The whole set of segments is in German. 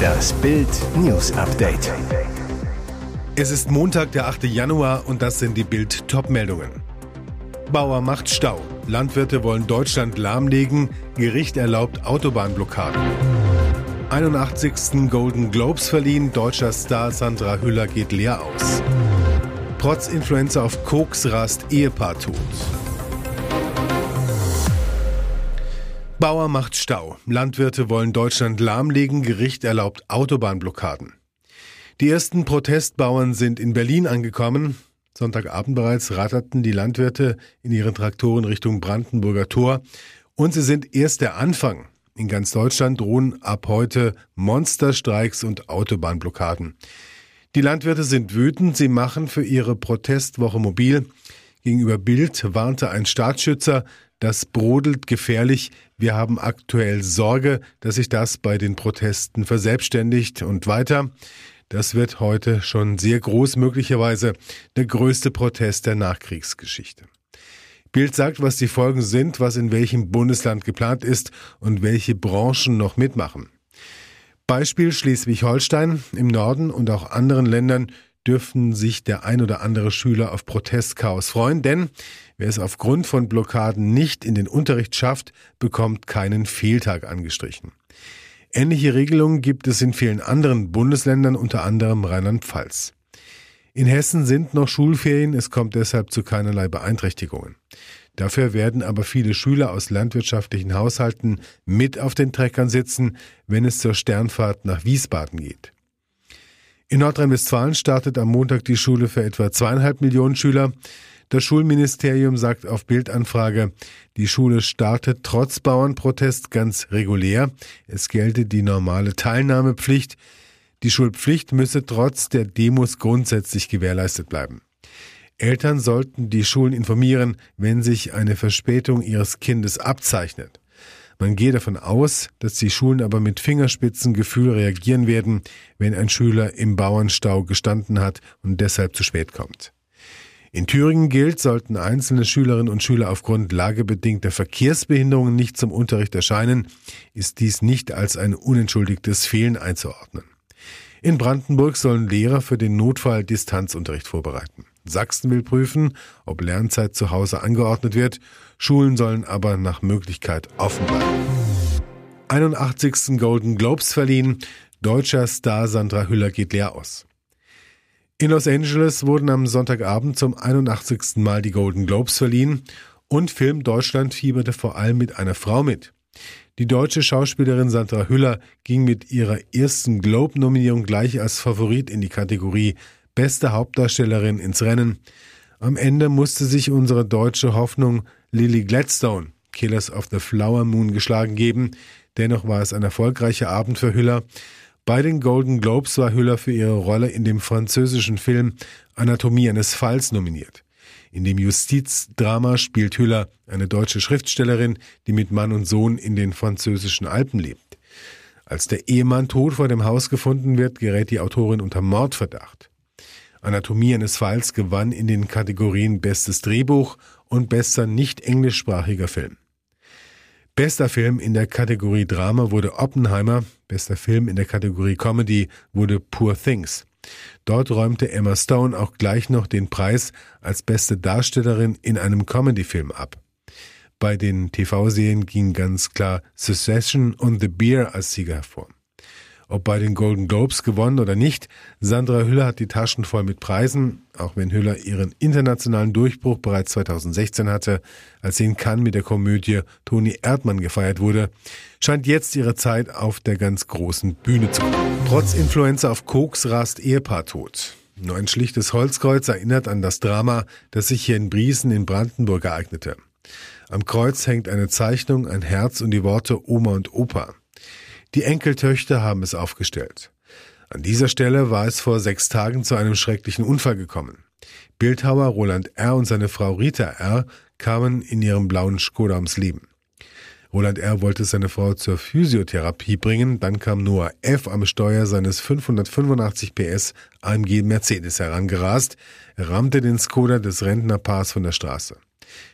Das Bild News Update. Es ist Montag, der 8. Januar und das sind die Bild Topmeldungen. Bauer macht Stau. Landwirte wollen Deutschland lahmlegen. Gericht erlaubt Autobahnblockaden. 81. Golden Globes verliehen. Deutscher Star Sandra Hüller geht leer aus. Trotz Influenza auf Koks rast Ehepaar tot. Bauer macht Stau. Landwirte wollen Deutschland lahmlegen. Gericht erlaubt Autobahnblockaden. Die ersten Protestbauern sind in Berlin angekommen. Sonntagabend bereits ratterten die Landwirte in ihren Traktoren Richtung Brandenburger Tor. Und sie sind erst der Anfang. In ganz Deutschland drohen ab heute Monsterstreiks und Autobahnblockaden. Die Landwirte sind wütend. Sie machen für ihre Protestwoche mobil. Gegenüber Bild warnte ein Staatsschützer, das brodelt gefährlich. Wir haben aktuell Sorge, dass sich das bei den Protesten verselbstständigt und weiter. Das wird heute schon sehr groß, möglicherweise der größte Protest der Nachkriegsgeschichte. Bild sagt, was die Folgen sind, was in welchem Bundesland geplant ist und welche Branchen noch mitmachen. Beispiel Schleswig-Holstein im Norden und auch anderen Ländern dürften sich der ein oder andere Schüler auf Protestchaos freuen, denn wer es aufgrund von Blockaden nicht in den Unterricht schafft, bekommt keinen Fehltag angestrichen. Ähnliche Regelungen gibt es in vielen anderen Bundesländern, unter anderem Rheinland-Pfalz. In Hessen sind noch Schulferien, es kommt deshalb zu keinerlei Beeinträchtigungen. Dafür werden aber viele Schüler aus landwirtschaftlichen Haushalten mit auf den Treckern sitzen, wenn es zur Sternfahrt nach Wiesbaden geht. In Nordrhein-Westfalen startet am Montag die Schule für etwa zweieinhalb Millionen Schüler. Das Schulministerium sagt auf Bildanfrage, die Schule startet trotz Bauernprotest ganz regulär. Es gelte die normale Teilnahmepflicht. Die Schulpflicht müsse trotz der Demos grundsätzlich gewährleistet bleiben. Eltern sollten die Schulen informieren, wenn sich eine Verspätung ihres Kindes abzeichnet. Man gehe davon aus, dass die Schulen aber mit Fingerspitzengefühl reagieren werden, wenn ein Schüler im Bauernstau gestanden hat und deshalb zu spät kommt. In Thüringen gilt, sollten einzelne Schülerinnen und Schüler aufgrund lagebedingter Verkehrsbehinderungen nicht zum Unterricht erscheinen, ist dies nicht als ein unentschuldigtes Fehlen einzuordnen. In Brandenburg sollen Lehrer für den Notfall Distanzunterricht vorbereiten. Sachsen will prüfen, ob Lernzeit zu Hause angeordnet wird. Schulen sollen aber nach Möglichkeit offen bleiben. 81. Golden Globes verliehen. Deutscher Star Sandra Hüller geht leer aus. In Los Angeles wurden am Sonntagabend zum 81. Mal die Golden Globes verliehen und Film Deutschland fieberte vor allem mit einer Frau mit. Die deutsche Schauspielerin Sandra Hüller ging mit ihrer ersten Globe-Nominierung gleich als Favorit in die Kategorie beste Hauptdarstellerin ins Rennen. Am Ende musste sich unsere deutsche Hoffnung Lily Gladstone, Killers of the Flower Moon, geschlagen geben. Dennoch war es ein erfolgreicher Abend für Hüller. Bei den Golden Globes war Hüller für ihre Rolle in dem französischen Film Anatomie eines Falls nominiert. In dem Justizdrama spielt Hüller eine deutsche Schriftstellerin, die mit Mann und Sohn in den französischen Alpen lebt. Als der Ehemann tot vor dem Haus gefunden wird, gerät die Autorin unter Mordverdacht. Anatomie eines Falls gewann in den Kategorien Bestes Drehbuch und bester nicht englischsprachiger Film. Bester Film in der Kategorie Drama wurde Oppenheimer, bester Film in der Kategorie Comedy wurde Poor Things. Dort räumte Emma Stone auch gleich noch den Preis als beste Darstellerin in einem Comedyfilm ab. Bei den TV-Serien ging ganz klar Succession und The Beer als Sieger hervor ob bei den Golden Globes gewonnen oder nicht. Sandra Hüller hat die Taschen voll mit Preisen, auch wenn Hüller ihren internationalen Durchbruch bereits 2016 hatte, als sie in Cannes mit der Komödie Toni Erdmann gefeiert wurde, scheint jetzt ihre Zeit auf der ganz großen Bühne zu kommen. Trotz Influenza auf Koks rast Ehepaar tot. Nur ein schlichtes Holzkreuz erinnert an das Drama, das sich hier in Briesen in Brandenburg ereignete. Am Kreuz hängt eine Zeichnung, ein Herz und die Worte Oma und Opa. Die Enkeltöchter haben es aufgestellt. An dieser Stelle war es vor sechs Tagen zu einem schrecklichen Unfall gekommen. Bildhauer Roland R. und seine Frau Rita R. kamen in ihrem blauen Skoda ums Leben. Roland R. wollte seine Frau zur Physiotherapie bringen, dann kam Noah F. am Steuer seines 585 PS AMG Mercedes herangerast, rammte den Skoda des Rentnerpaars von der Straße.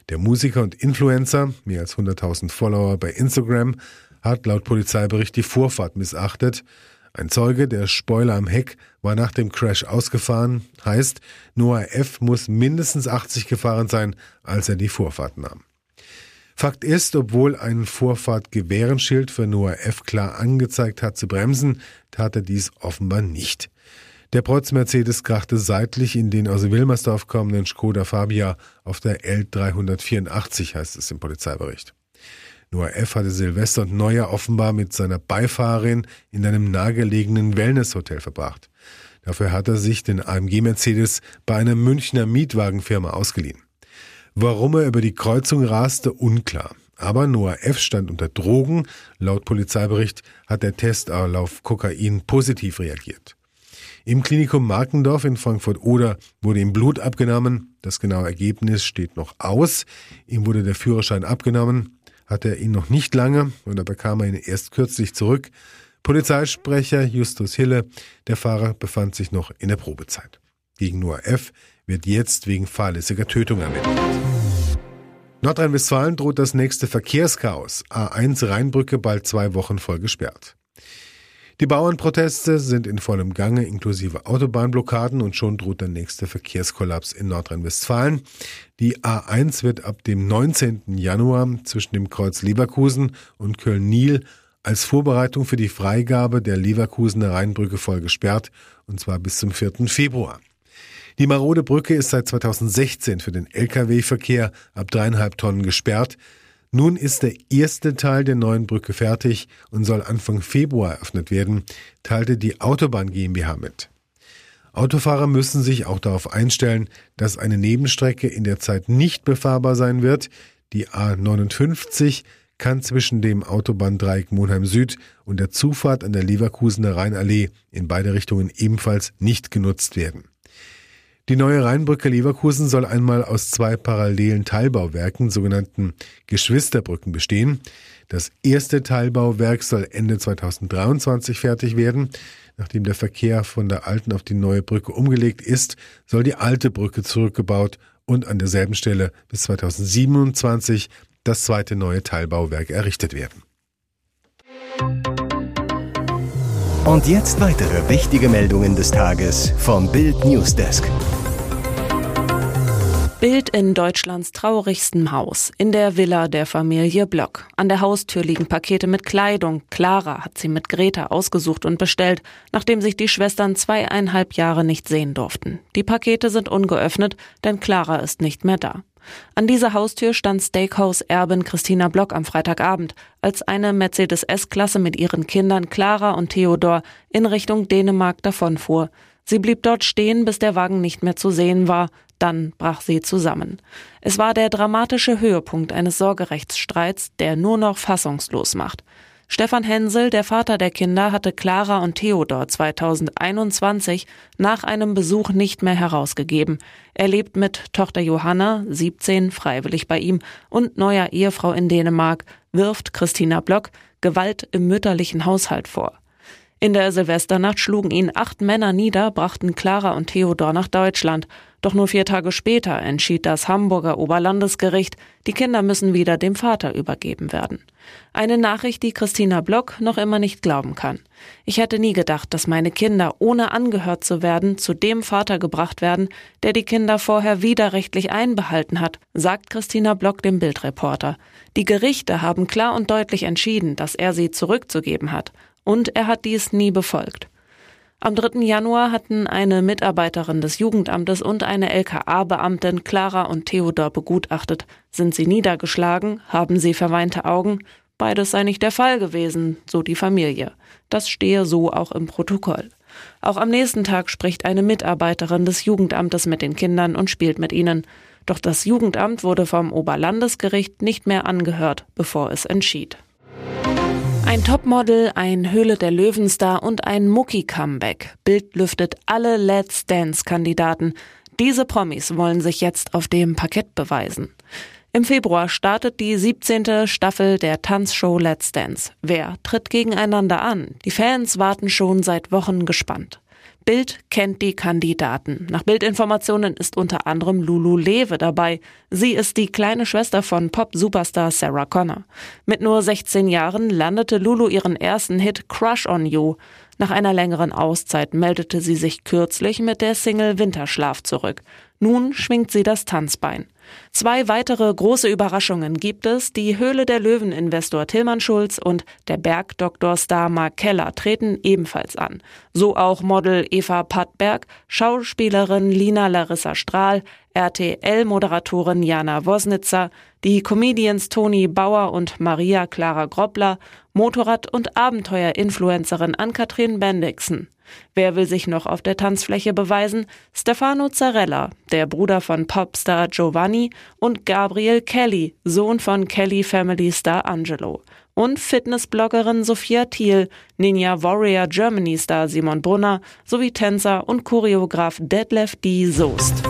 Der Musiker und Influencer, mehr als 100.000 Follower bei Instagram, hat laut Polizeibericht die Vorfahrt missachtet. Ein Zeuge, der Spoiler am Heck, war nach dem Crash ausgefahren. Heißt, Noah F. muss mindestens 80 gefahren sein, als er die Vorfahrt nahm. Fakt ist, obwohl ein Vorfahrt-Gewehrenschild für Noah F. klar angezeigt hat zu bremsen, tat er dies offenbar nicht. Der Protz Mercedes krachte seitlich in den aus Wilmersdorf kommenden Skoda Fabia auf der L384, heißt es im Polizeibericht. Noah F. hatte Silvester und Neujahr offenbar mit seiner Beifahrerin in einem nahegelegenen Wellnesshotel verbracht. Dafür hat er sich den AMG Mercedes bei einer Münchner Mietwagenfirma ausgeliehen. Warum er über die Kreuzung raste, unklar. Aber Noah F. stand unter Drogen. Laut Polizeibericht hat der Test auf Kokain positiv reagiert. Im Klinikum Markendorf in Frankfurt-Oder wurde ihm Blut abgenommen. Das genaue Ergebnis steht noch aus. Ihm wurde der Führerschein abgenommen hatte er ihn noch nicht lange und da bekam er ihn erst kürzlich zurück. Polizeisprecher Justus Hille, der Fahrer befand sich noch in der Probezeit. Gegen Noah F. wird jetzt wegen fahrlässiger Tötung ermittelt. Nordrhein-Westfalen droht das nächste Verkehrschaos. A1 Rheinbrücke bald zwei Wochen voll gesperrt. Die Bauernproteste sind in vollem Gange, inklusive Autobahnblockaden und schon droht der nächste Verkehrskollaps in Nordrhein-Westfalen. Die A1 wird ab dem 19. Januar zwischen dem Kreuz Leverkusen und Köln-Niel als Vorbereitung für die Freigabe der Leverkusener Rheinbrücke voll gesperrt, und zwar bis zum 4. Februar. Die marode Brücke ist seit 2016 für den Lkw-Verkehr ab dreieinhalb Tonnen gesperrt. Nun ist der erste Teil der neuen Brücke fertig und soll Anfang Februar eröffnet werden, teilte die Autobahn GmbH mit. Autofahrer müssen sich auch darauf einstellen, dass eine Nebenstrecke in der Zeit nicht befahrbar sein wird. Die A59 kann zwischen dem Autobahndreieck Monheim Süd und der Zufahrt an der Leverkusener Rheinallee in beide Richtungen ebenfalls nicht genutzt werden. Die neue Rheinbrücke Leverkusen soll einmal aus zwei parallelen Teilbauwerken, sogenannten Geschwisterbrücken, bestehen. Das erste Teilbauwerk soll Ende 2023 fertig werden. Nachdem der Verkehr von der alten auf die neue Brücke umgelegt ist, soll die alte Brücke zurückgebaut und an derselben Stelle bis 2027 das zweite neue Teilbauwerk errichtet werden. Und jetzt weitere wichtige Meldungen des Tages vom Bild Newsdesk. Bild in Deutschlands traurigstem Haus, in der Villa der Familie Block. An der Haustür liegen Pakete mit Kleidung. Clara hat sie mit Greta ausgesucht und bestellt, nachdem sich die Schwestern zweieinhalb Jahre nicht sehen durften. Die Pakete sind ungeöffnet, denn Clara ist nicht mehr da. An dieser Haustür stand Steakhouse-Erbin Christina Block am Freitagabend, als eine Mercedes S-Klasse mit ihren Kindern Clara und Theodor in Richtung Dänemark davonfuhr. Sie blieb dort stehen, bis der Wagen nicht mehr zu sehen war. Dann brach sie zusammen. Es war der dramatische Höhepunkt eines Sorgerechtsstreits, der nur noch fassungslos macht. Stefan Hensel, der Vater der Kinder, hatte Clara und Theodor 2021 nach einem Besuch nicht mehr herausgegeben. Er lebt mit Tochter Johanna, 17, freiwillig bei ihm und neuer Ehefrau in Dänemark, wirft Christina Block Gewalt im mütterlichen Haushalt vor. In der Silvesternacht schlugen ihn acht Männer nieder, brachten Clara und Theodor nach Deutschland. Doch nur vier Tage später entschied das Hamburger Oberlandesgericht, die Kinder müssen wieder dem Vater übergeben werden. Eine Nachricht, die Christina Block noch immer nicht glauben kann. Ich hätte nie gedacht, dass meine Kinder, ohne angehört zu werden, zu dem Vater gebracht werden, der die Kinder vorher widerrechtlich einbehalten hat, sagt Christina Block dem Bildreporter. Die Gerichte haben klar und deutlich entschieden, dass er sie zurückzugeben hat und er hat dies nie befolgt. Am 3. Januar hatten eine Mitarbeiterin des Jugendamtes und eine LKA-Beamtin Clara und Theodor begutachtet. Sind sie niedergeschlagen? Haben sie verweinte Augen? Beides sei nicht der Fall gewesen, so die Familie. Das stehe so auch im Protokoll. Auch am nächsten Tag spricht eine Mitarbeiterin des Jugendamtes mit den Kindern und spielt mit ihnen. Doch das Jugendamt wurde vom Oberlandesgericht nicht mehr angehört, bevor es entschied. Ein Topmodel, ein Höhle der Löwenstar und ein Mucki-Comeback. Bild lüftet alle Let's Dance-Kandidaten. Diese Promis wollen sich jetzt auf dem Parkett beweisen. Im Februar startet die 17. Staffel der Tanzshow Let's Dance. Wer tritt gegeneinander an? Die Fans warten schon seit Wochen gespannt. Bild kennt die Kandidaten. Nach Bildinformationen ist unter anderem Lulu Lewe dabei. Sie ist die kleine Schwester von Pop-Superstar Sarah Connor. Mit nur 16 Jahren landete Lulu ihren ersten Hit Crush on You. Nach einer längeren Auszeit meldete sie sich kürzlich mit der Single Winterschlaf zurück. Nun schwingt sie das Tanzbein. Zwei weitere große Überraschungen gibt es. Die Höhle der Löwen-Investor Tilman Schulz und der Bergdoktor-Star Mark Keller treten ebenfalls an. So auch Model Eva Pattberg, Schauspielerin Lina Larissa Strahl, RTL-Moderatorin Jana Wosnitzer, die Comedians Toni Bauer und Maria Clara Groppler, Motorrad- und Abenteuer-Influencerin Ann-Kathrin Bendixen. Wer will sich noch auf der Tanzfläche beweisen? Stefano Zarella, der Bruder von Popstar Giovanni und Gabriel Kelly, Sohn von Kelly Family Star Angelo. Und Fitnessbloggerin Sophia Thiel, Ninja Warrior Germany Star Simon Brunner sowie Tänzer und Choreograf Detlef D. Soest.